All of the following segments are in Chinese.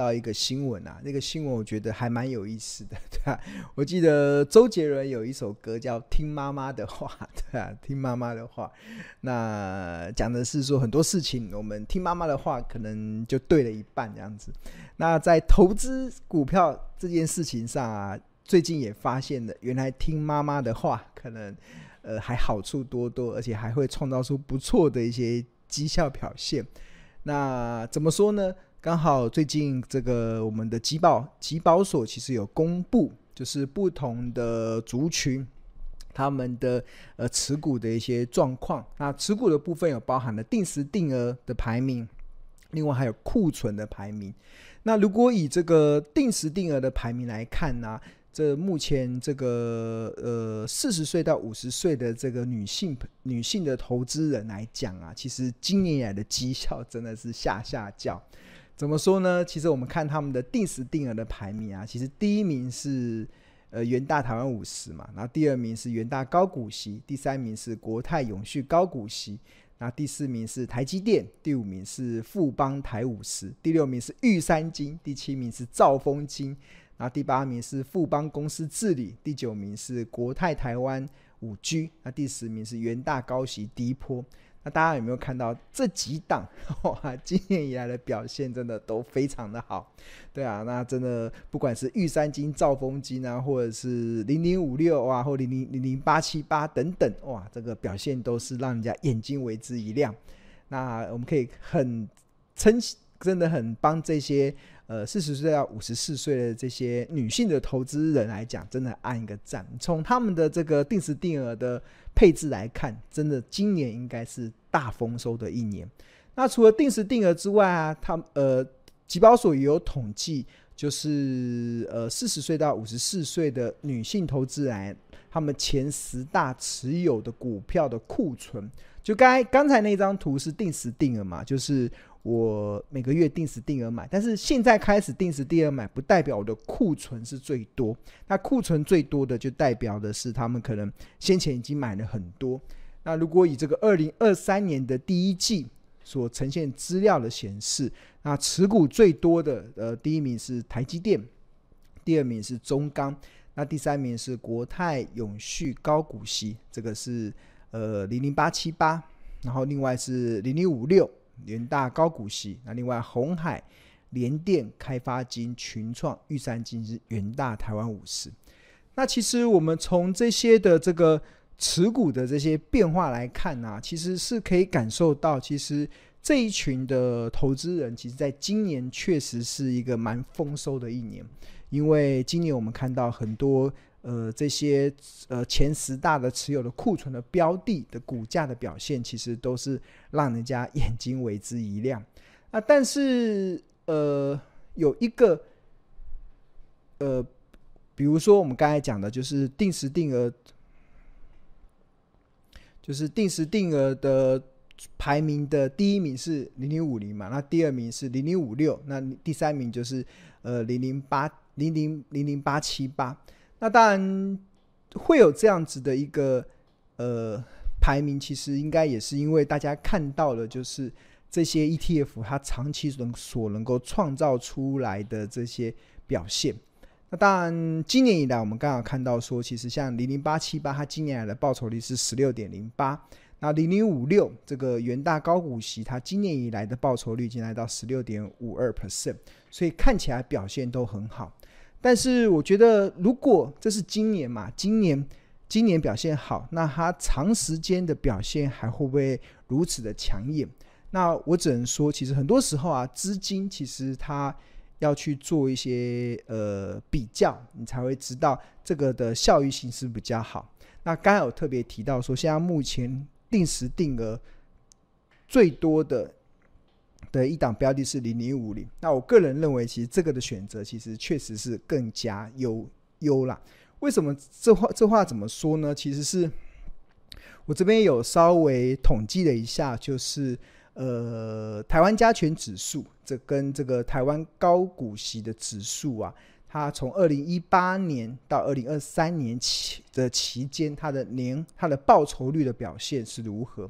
到一个新闻啊，那个新闻我觉得还蛮有意思的，对吧、我记得周杰伦有一首歌叫《听妈妈的话》，对啊，听妈妈的话。那讲的是说很多事情，我们听妈妈的话，可能就对了一半这样子。那在投资股票这件事情上啊，最近也发现了，原来听妈妈的话，可能呃还好处多多，而且还会创造出不错的一些绩效表现。那怎么说呢？刚好最近这个我们的集保集保所其实有公布，就是不同的族群他们的呃持股的一些状况。那持股的部分有包含了定时定额的排名，另外还有库存的排名。那如果以这个定时定额的排名来看呢、这目前这个呃四十岁到五十岁的这个女性女性的投资人来讲啊，其实今年以来的绩效真的是下下叫。怎么说呢？其实我们看他们的定时定额的排名啊，其实第一名是呃元大台湾五十嘛，然后第二名是元大高股息，第三名是国泰永续高股息。那第四名是台积电，第五名是富邦台五十，第六名是玉山金，第七名是兆丰金，那第八名是富邦公司治理，第九名是国泰台湾五 G，那第十名是元大高息低波。那大家有没有看到这几档哇？今年以来的表现真的都非常的好，对啊，那真的不管是玉山金、兆丰金啊，或者是零零五六啊，或零零零零八七八等等，哇，这个表现都是让人家眼睛为之一亮。那我们可以很称，真的很帮这些。呃，四十岁到五十四岁的这些女性的投资人来讲，真的按一个赞。从他们的这个定时定额的配置来看，真的今年应该是大丰收的一年。那除了定时定额之外啊，他呃，集保所也有统计，就是呃，四十岁到五十四岁的女性投资人，他们前十大持有的股票的库存，就刚刚才那张图是定时定额嘛，就是。我每个月定时定额买，但是现在开始定时定额买，不代表我的库存是最多。那库存最多的，就代表的是他们可能先前已经买了很多。那如果以这个二零二三年的第一季所呈现资料的显示，那持股最多的，呃，第一名是台积电，第二名是中钢，那第三名是国泰永续高股息，这个是呃零零八七八，然后另外是零零五六。元大高股息，那另外红海、联电、开发金、群创、玉山金是元大台湾五十。那其实我们从这些的这个持股的这些变化来看呢、啊，其实是可以感受到，其实这一群的投资人，其实在今年确实是一个蛮丰收的一年，因为今年我们看到很多。呃，这些呃前十大的持有的库存的标的的股价的表现，其实都是让人家眼睛为之一亮。啊，但是呃，有一个呃，比如说我们刚才讲的，就是定时定额，就是定时定额的排名的第一名是零零五零嘛，那第二名是零零五六，那第三名就是呃零零八零零零零八七八。那当然会有这样子的一个呃排名，其实应该也是因为大家看到了，就是这些 ETF 它长期能所能够创造出来的这些表现。那当然，今年以来我们刚好看到说，其实像零零八七八，它今年来的报酬率是十六点零八；那零零五六这个元大高股息，它今年以来的报酬率已经来到十六点五二 percent，所以看起来表现都很好。但是我觉得，如果这是今年嘛，今年今年表现好，那它长时间的表现还会不会如此的抢眼？那我只能说，其实很多时候啊，资金其实它要去做一些呃比较，你才会知道这个的效益性是比较好。那刚有特别提到说，现在目前定时定额最多的。的一档标的是零零五零，那我个人认为，其实这个的选择其实确实是更加优优啦。为什么这话这话怎么说呢？其实是我这边有稍微统计了一下，就是呃，台湾加权指数，这跟这个台湾高股息的指数啊，它从二零一八年到二零二三年期的期间，它的年它的报酬率的表现是如何？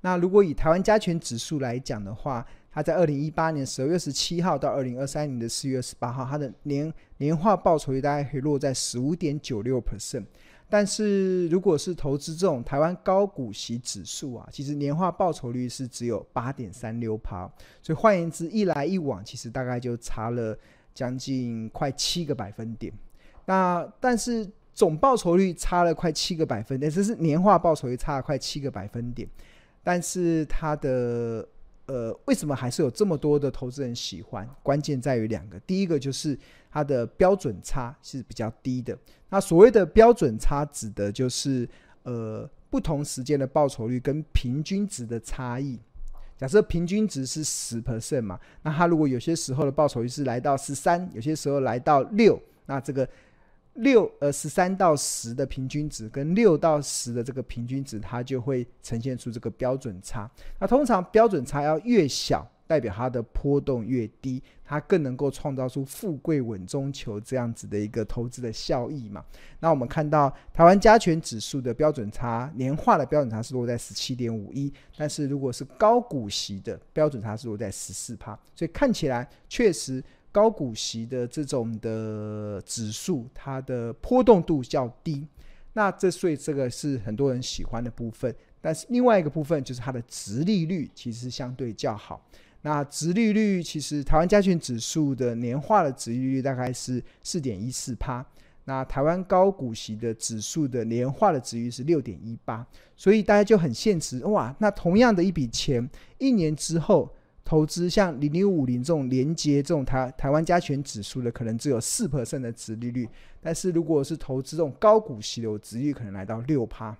那如果以台湾加权指数来讲的话，它在二零一八年十二月十七号到二零二三年的四月十八号，它的年年化报酬率大概可以落在十五点九六 percent。但是如果是投资这种台湾高股息指数啊，其实年化报酬率是只有八点三六趴。所以换言之，一来一往，其实大概就差了将近快七个百分点。那但是总报酬率差了快七个百分点，这是年化报酬率差了快七个百分点。但是它的呃，为什么还是有这么多的投资人喜欢？关键在于两个，第一个就是它的标准差是比较低的。那所谓的标准差，指的就是呃不同时间的报酬率跟平均值的差异。假设平均值是十 percent 嘛，那它如果有些时候的报酬率是来到十三，有些时候来到六，那这个。六呃十三到十的平均值跟六到十的这个平均值，它就会呈现出这个标准差。那通常标准差要越小，代表它的波动越低，它更能够创造出富贵稳中求这样子的一个投资的效益嘛。那我们看到台湾加权指数的标准差年化的标准差是落在十七点五一，但是如果是高股息的标准差是落在十四趴，所以看起来确实。高股息的这种的指数，它的波动度较低，那这所以这个是很多人喜欢的部分。但是另外一个部分就是它的殖利率其实相对较好。那殖利率其实台湾加权指数的年化的殖利率大概是四点一四趴，那台湾高股息的指数的年化的殖利率是六点一八，所以大家就很现实哇，那同样的一笔钱，一年之后。投资像零零五零这种连接这种台台湾加权指数的，可能只有四 percent 的殖利率，但是如果是投资这种高股息的，殖利率可能来到六趴。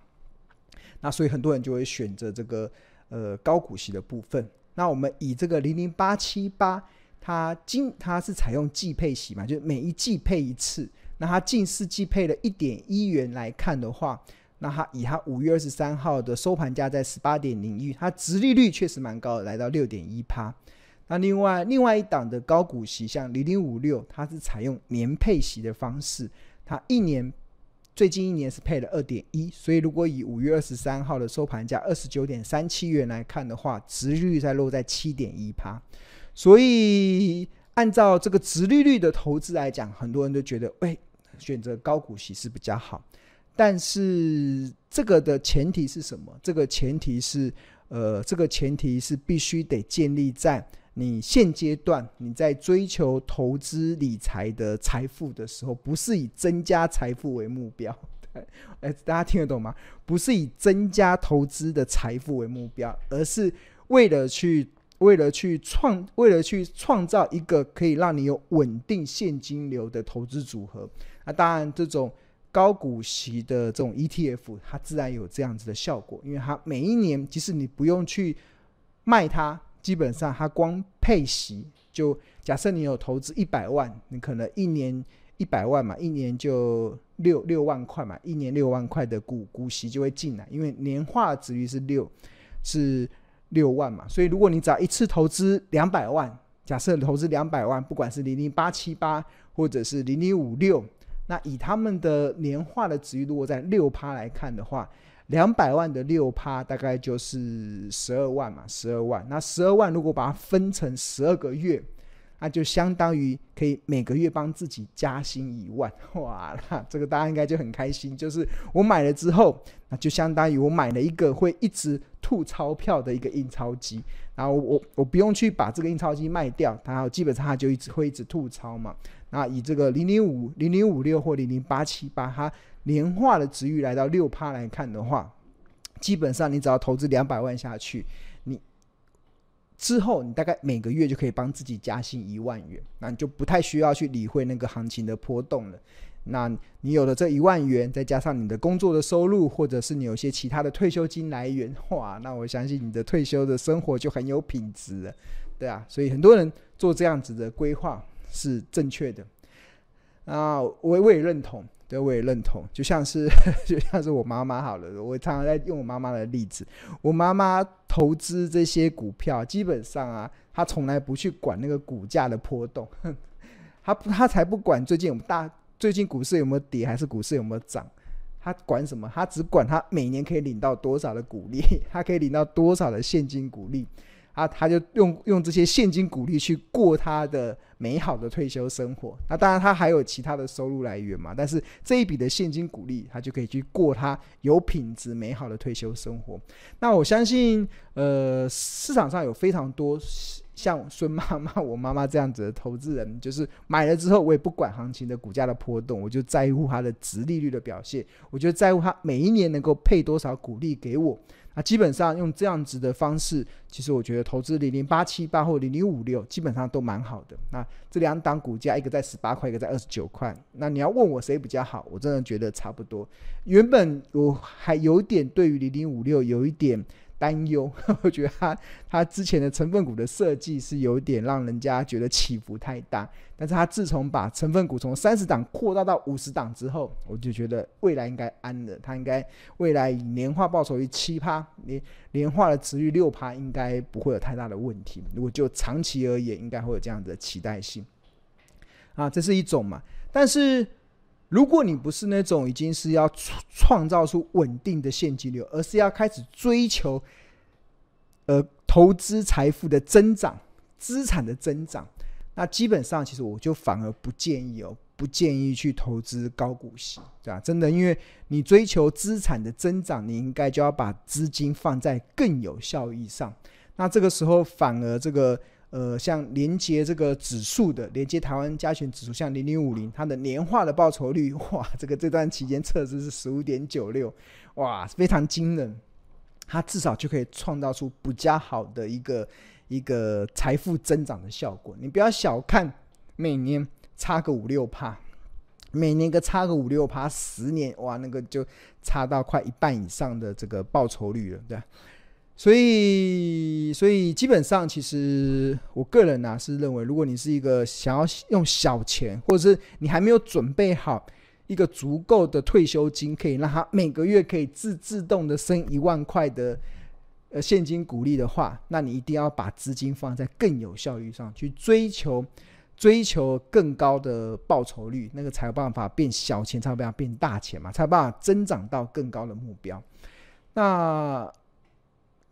那所以很多人就会选择这个呃高股息的部分。那我们以这个零零八七八，它今它是采用季配息嘛，就是每一季配一次。那它近四季配了一点一元来看的话。那它以它五月二十三号的收盘价在十八点零一，它殖利率确实蛮高，来到六点一趴。那另外另外一档的高股息，像零零五六，它是采用年配息的方式，它一年最近一年是配了二点一，所以如果以五月二十三号的收盘价二十九点三七元来看的话，殖利率在落在七点一趴。所以按照这个殖利率的投资来讲，很多人都觉得，喂，选择高股息是比较好。但是这个的前提是什么？这个前提是，呃，这个前提是必须得建立在你现阶段你在追求投资理财的财富的时候，不是以增加财富为目标。对，哎，大家听得懂吗？不是以增加投资的财富为目标，而是为了去为了去创为了去创造一个可以让你有稳定现金流的投资组合。那当然这种。高股息的这种 ETF，它自然有这样子的效果，因为它每一年，即使你不用去卖它，基本上它光配息，就假设你有投资一百万，你可能一年一百万嘛，一年就六六万块嘛，一年六万块的股股息就会进来，因为年化值率是六是六万嘛，所以如果你只要一次投资两百万，假设投资两百万，不管是零零八七八或者是零零五六。那以他们的年化的值率，如果在六趴来看的话，两百万的六趴大概就是十二万嘛，十二万。那十二万如果把它分成十二个月，那就相当于可以每个月帮自己加薪一万，哇，那这个大家应该就很开心。就是我买了之后，那就相当于我买了一个会一直吐钞票的一个印钞机，然后我我不用去把这个印钞机卖掉，它基本上它就一直会一直吐钞嘛。那以这个零零五零零五六或零零八七八，它年化的值率来到六趴来看的话，基本上你只要投资两百万下去，你之后你大概每个月就可以帮自己加薪一万元，那你就不太需要去理会那个行情的波动了。那你有了这一万元，再加上你的工作的收入，或者是你有些其他的退休金来源，哇，那我相信你的退休的生活就很有品质了，对啊，所以很多人做这样子的规划。是正确的啊，我我也认同，对，我也认同。就像是 就像是我妈妈好了，我常常在用我妈妈的例子。我妈妈投资这些股票，基本上啊，她从来不去管那个股价的波动，她她才不管最近有大最近股市有没有跌，还是股市有没有涨。她管什么？她只管她每年可以领到多少的股利，她可以领到多少的现金股利。啊他就用用这些现金股利去过他的美好的退休生活。那当然他还有其他的收入来源嘛，但是这一笔的现金股利，他就可以去过他有品质美好的退休生活。那我相信，呃，市场上有非常多像孙妈妈、我妈妈这样子的投资人，就是买了之后，我也不管行情的股价的波动，我就在乎它的殖利率的表现，我就在乎它每一年能够配多少股利给我。那基本上用这样子的方式，其实我觉得投资零零八七八或零零五六基本上都蛮好的。那这两档股价，一个在十八块，一个在二十九块。那你要问我谁比较好，我真的觉得差不多。原本我还有点对于零零五六有一点。担忧，我觉得它它之前的成分股的设计是有点让人家觉得起伏太大，但是它自从把成分股从三十档扩大到五十档之后，我就觉得未来应该安了，它应该未来以年化报酬率七趴，年年化的殖率六趴，应该不会有太大的问题。如果就长期而言，应该会有这样的期待性啊，这是一种嘛，但是。如果你不是那种已经是要创造出稳定的现金流，而是要开始追求，呃，投资财富的增长、资产的增长，那基本上其实我就反而不建议哦，不建议去投资高股息，对吧？真的，因为你追求资产的增长，你应该就要把资金放在更有效益上。那这个时候反而这个。呃，像连接这个指数的，连接台湾加权指数，像零零五零，它的年化的报酬率，哇，这个这段期间测试是十五点九六，哇，非常惊人。它至少就可以创造出比较好的一个一个财富增长的效果。你不要小看每年差个五六趴，每年个差个五六趴，十年哇，那个就差到快一半以上的这个报酬率了，对？所以，所以基本上，其实我个人呢、是认为，如果你是一个想要用小钱，或者是你还没有准备好一个足够的退休金，可以让他每个月可以自自动的生一万块的呃现金股利的话，那你一定要把资金放在更有效率上去追求，追求更高的报酬率，那个才有办法变小钱，才有办法变大钱嘛，才有办法增长到更高的目标。那。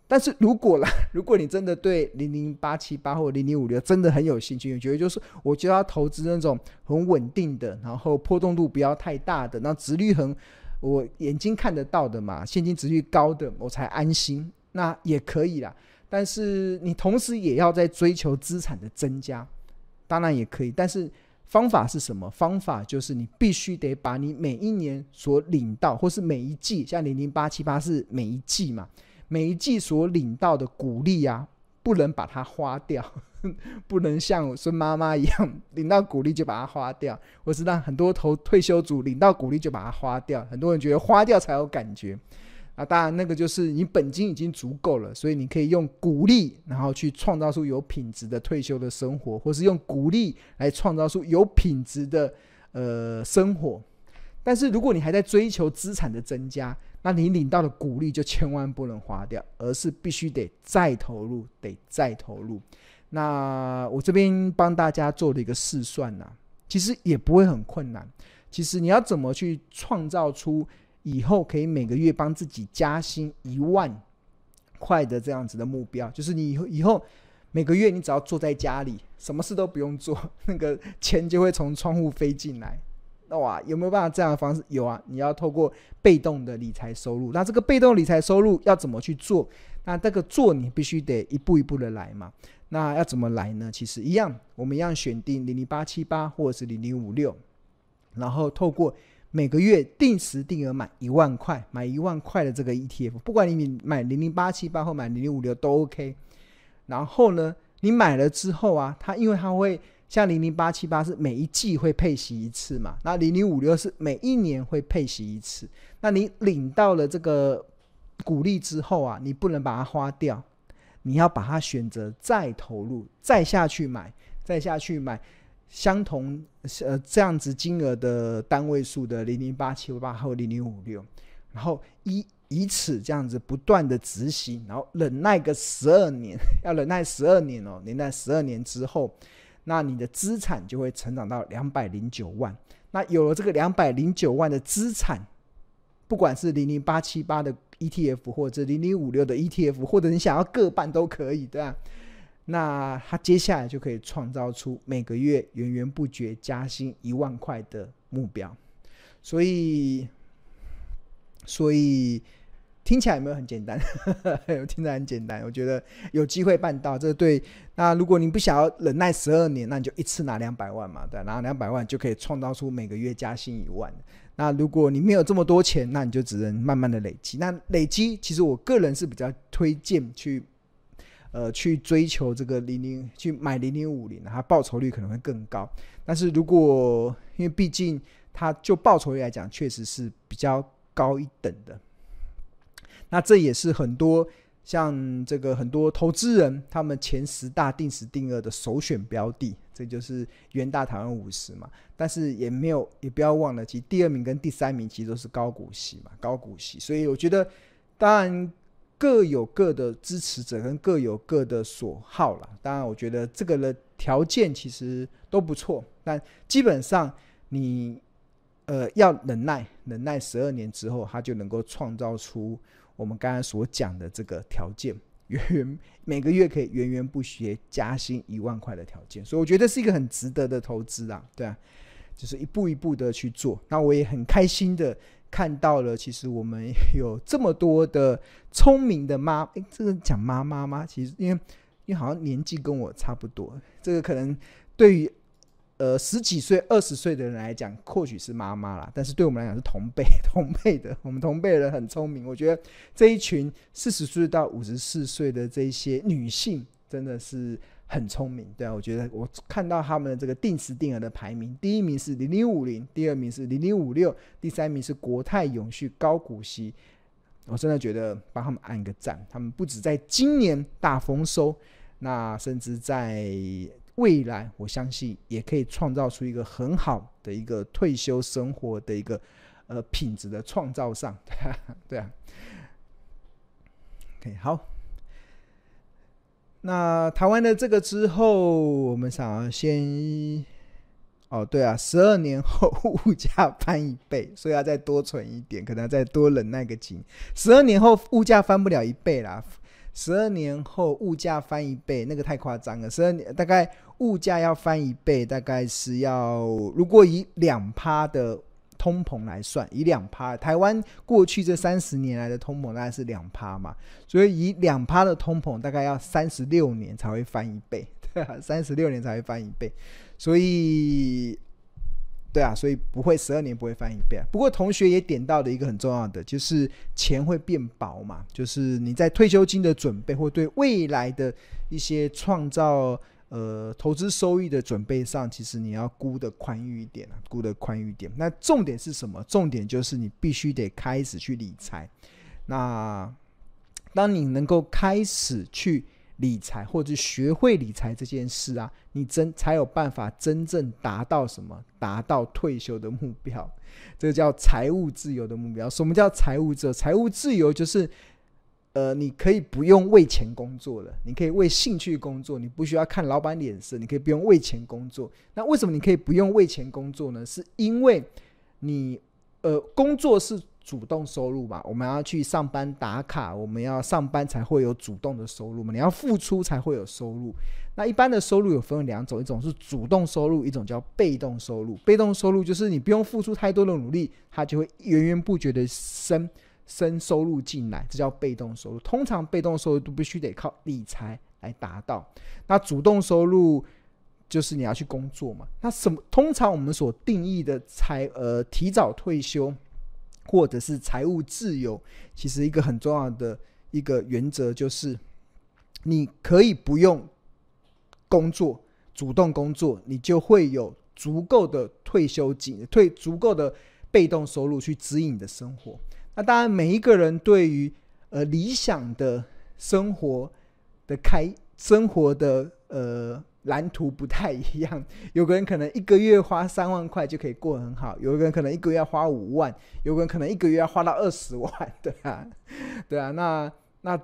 但是如果啦，如果你真的对零零八七八或零零五六真的很有兴趣，你觉得就是我就要投资那种很稳定的，然后波动度不要太大的，那殖率很我眼睛看得到的嘛，现金殖率高的我才安心，那也可以啦。但是你同时也要在追求资产的增加，当然也可以。但是方法是什么？方法就是你必须得把你每一年所领到，或是每一季，像零零八七八是每一季嘛。每一季所领到的股利啊，不能把它花掉，不能像孙妈妈一样领到股利就把它花掉，或是让很多投退休族领到股利就把它花掉。很多人觉得花掉才有感觉，啊，当然那个就是你本金已经足够了，所以你可以用股利，然后去创造出有品质的退休的生活，或是用股利来创造出有品质的呃生活。但是如果你还在追求资产的增加，那你领到的鼓励就千万不能花掉，而是必须得再投入，得再投入。那我这边帮大家做了一个试算呐、啊，其实也不会很困难。其实你要怎么去创造出以后可以每个月帮自己加薪一万块的这样子的目标，就是你以后以后每个月你只要坐在家里，什么事都不用做，那个钱就会从窗户飞进来。那哇，有没有办法这样的方式？有啊，你要透过被动的理财收入。那这个被动理财收入要怎么去做？那这个做你必须得一步一步的来嘛。那要怎么来呢？其实一样，我们一样选定零零八七八或者是零零五六，然后透过每个月定时定额买一万块，买一万块的这个 ETF，不管你买零零八七八或买零零五六都 OK。然后呢，你买了之后啊，它因为它会。像零零八七八是每一季会配息一次嘛？那零零五六是每一年会配息一次。那你领到了这个股利之后啊，你不能把它花掉，你要把它选择再投入，再下去买，再下去买相同呃这样子金额的单位数的零零八七八或零零五六，然后以以此这样子不断的执行，然后忍耐个十二年，要忍耐十二年哦，忍耐十二年之后。那你的资产就会成长到两百零九万。那有了这个两百零九万的资产，不管是零零八七八的 ETF 或者零零五六的 ETF，或者你想要各半都可以，对吧？那他接下来就可以创造出每个月源源不绝加薪一万块的目标，所以，所以听起来有没有很简单？听起来很简单，我觉得有机会办到，这对。那如果你不想要忍耐十二年，那你就一次拿两百万嘛，对，拿两百万就可以创造出每个月加薪一万。那如果你没有这么多钱，那你就只能慢慢的累积。那累积，其实我个人是比较推荐去。呃，去追求这个零零，去买零零五零，它报酬率可能会更高。但是如果因为毕竟它就报酬率来讲，确实是比较高一等的。那这也是很多像这个很多投资人他们前十大定时定额的首选标的，这就是元大台湾五十嘛。但是也没有，也不要忘了，其实第二名跟第三名其实都是高股息嘛，高股息。所以我觉得，当然。各有各的支持者，跟各有各的所好啦。当然，我觉得这个的条件其实都不错。但基本上你呃要忍耐，忍耐十二年之后，它就能够创造出我们刚才所讲的这个条件，源源每个月可以源源不绝加薪一万块的条件。所以我觉得是一个很值得的投资啊，对啊，就是一步一步的去做。那我也很开心的。看到了，其实我们有这么多的聪明的妈，诶，这个讲妈妈吗？其实因为因为好像年纪跟我差不多，这个可能对于呃十几岁、二十岁的人来讲，或许是妈妈啦，但是对我们来讲是同辈 同辈的，我们同辈人很聪明。我觉得这一群四十岁到五十四岁的这些女性，真的是。很聪明，对啊，我觉得我看到他们的这个定时定额的排名，第一名是零零五零，第二名是零零五六，第三名是国泰永续高股息，我真的觉得帮他们按个赞。他们不止在今年大丰收，那甚至在未来，我相信也可以创造出一个很好的一个退休生活的一个呃品质的创造上，对啊，对啊。OK，好。那谈完了这个之后，我们想要先哦，对啊，十二年后物价翻一倍，所以要再多存一点，可能要再多忍耐个几年。十二年后物价翻不了一倍啦，十二年后物价翻一倍，那个太夸张了。十二年大概物价要翻一倍，大概是要如果以两趴的。通膨来算，以两趴，台湾过去这三十年来的通膨大概是两趴嘛，所以以两趴的通膨，大概要三十六年才会翻一倍，对啊，三十六年才会翻一倍，所以，对啊，所以不会十二年不会翻一倍啊。不过同学也点到的一个很重要的，就是钱会变薄嘛，就是你在退休金的准备或对未来的一些创造。呃，投资收益的准备上，其实你要估得宽裕一点啊，估得宽裕一点。那重点是什么？重点就是你必须得开始去理财。那当你能够开始去理财，或者学会理财这件事啊，你真才有办法真正达到什么？达到退休的目标。这个叫财务自由的目标。什么叫财务自？财务自由就是。呃，你可以不用为钱工作了，你可以为兴趣工作，你不需要看老板脸色，你可以不用为钱工作。那为什么你可以不用为钱工作呢？是因为你呃，工作是主动收入嘛，我们要去上班打卡，我们要上班才会有主动的收入嘛，你要付出才会有收入。那一般的收入有分为两种，一种是主动收入，一种叫被动收入。被动收入就是你不用付出太多的努力，它就会源源不绝的生。生收入进来，这叫被动收入。通常被动收入都必须得靠理财来达到。那主动收入就是你要去工作嘛。那什么？通常我们所定义的财呃提早退休或者是财务自由，其实一个很重要的一个原则就是，你可以不用工作，主动工作，你就会有足够的退休金，退足够的被动收入去指引你的生活。那当然，每一个人对于呃理想的生活的开生活的呃蓝图不太一样。有个人可能一个月花三万块就可以过得很好，有个人可能一个月要花五万，有个人可能一个月要花到二十万，对啊，对啊。那那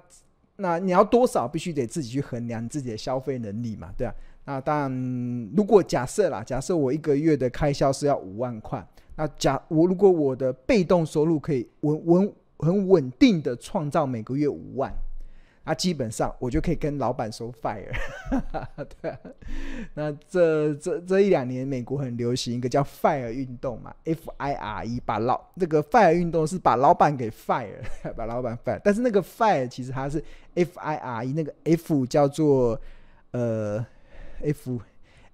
那你要多少，必须得自己去衡量自己的消费能力嘛，对啊。那当然，如果假设啦，假设我一个月的开销是要五万块。那假我如果我的被动收入可以稳稳很稳定的创造每个月五万。啊基本上我就可以跟老板说 fire，对啊。那这这这一两年，美国很流行一个叫 fire 运动嘛，F I R E，把老那个 fire 运动是把老板给 fire，把老板 fire。但是那个 fire 其实它是 F I R E，那个 F 叫做呃 F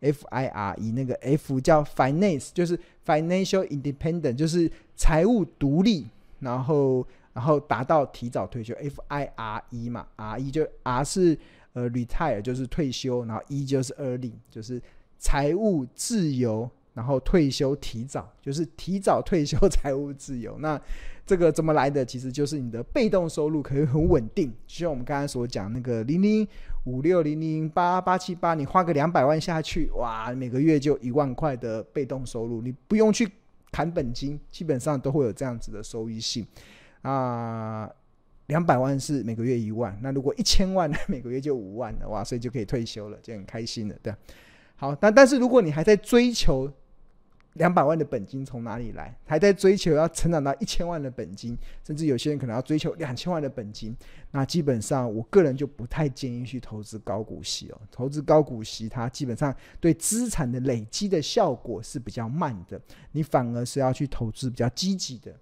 F I R E，那个 F 叫 finance，就是 financial independent，就是财务独立，然后。然后达到提早退休，F I R E 嘛，R E 就 R 是呃 retire 就是退休，然后 E 就是 early 就是财务自由，然后退休提早就是提早退休 财务自由。那这个怎么来的？其实就是你的被动收入可以很稳定，就像我们刚才所讲那个零零五六零零八八七八，你花个两百万下去，哇，每个月就一万块的被动收入，你不用去砍本金，基本上都会有这样子的收益性。啊，两百万是每个月一万，那如果一千万，每个月就五万了哇，所以就可以退休了，就很开心了，对。好，但但是如果你还在追求两百万的本金从哪里来，还在追求要成长到一千万的本金，甚至有些人可能要追求两千万的本金，那基本上我个人就不太建议去投资高股息哦。投资高股息，它基本上对资产的累积的效果是比较慢的，你反而是要去投资比较积极的。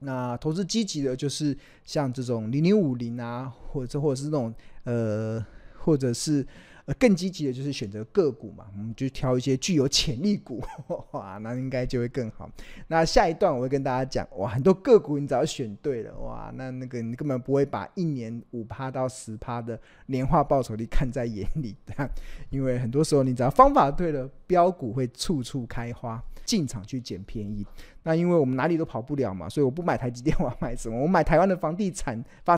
那投资积极的，就是像这种零零五零啊，或者或者是那种呃，或者是呃更积极的，就是选择个股嘛，我们就挑一些具有潜力股，哇，那应该就会更好。那下一段我会跟大家讲，哇，很多个股你只要选对了，哇，那那个你根本不会把一年五趴到十趴的年化报酬率看在眼里，因为很多时候你只要方法对了，标股会处处开花。进场去捡便宜，那因为我们哪里都跑不了嘛，所以我不买台积电，我要买什么？我买台湾的房地产发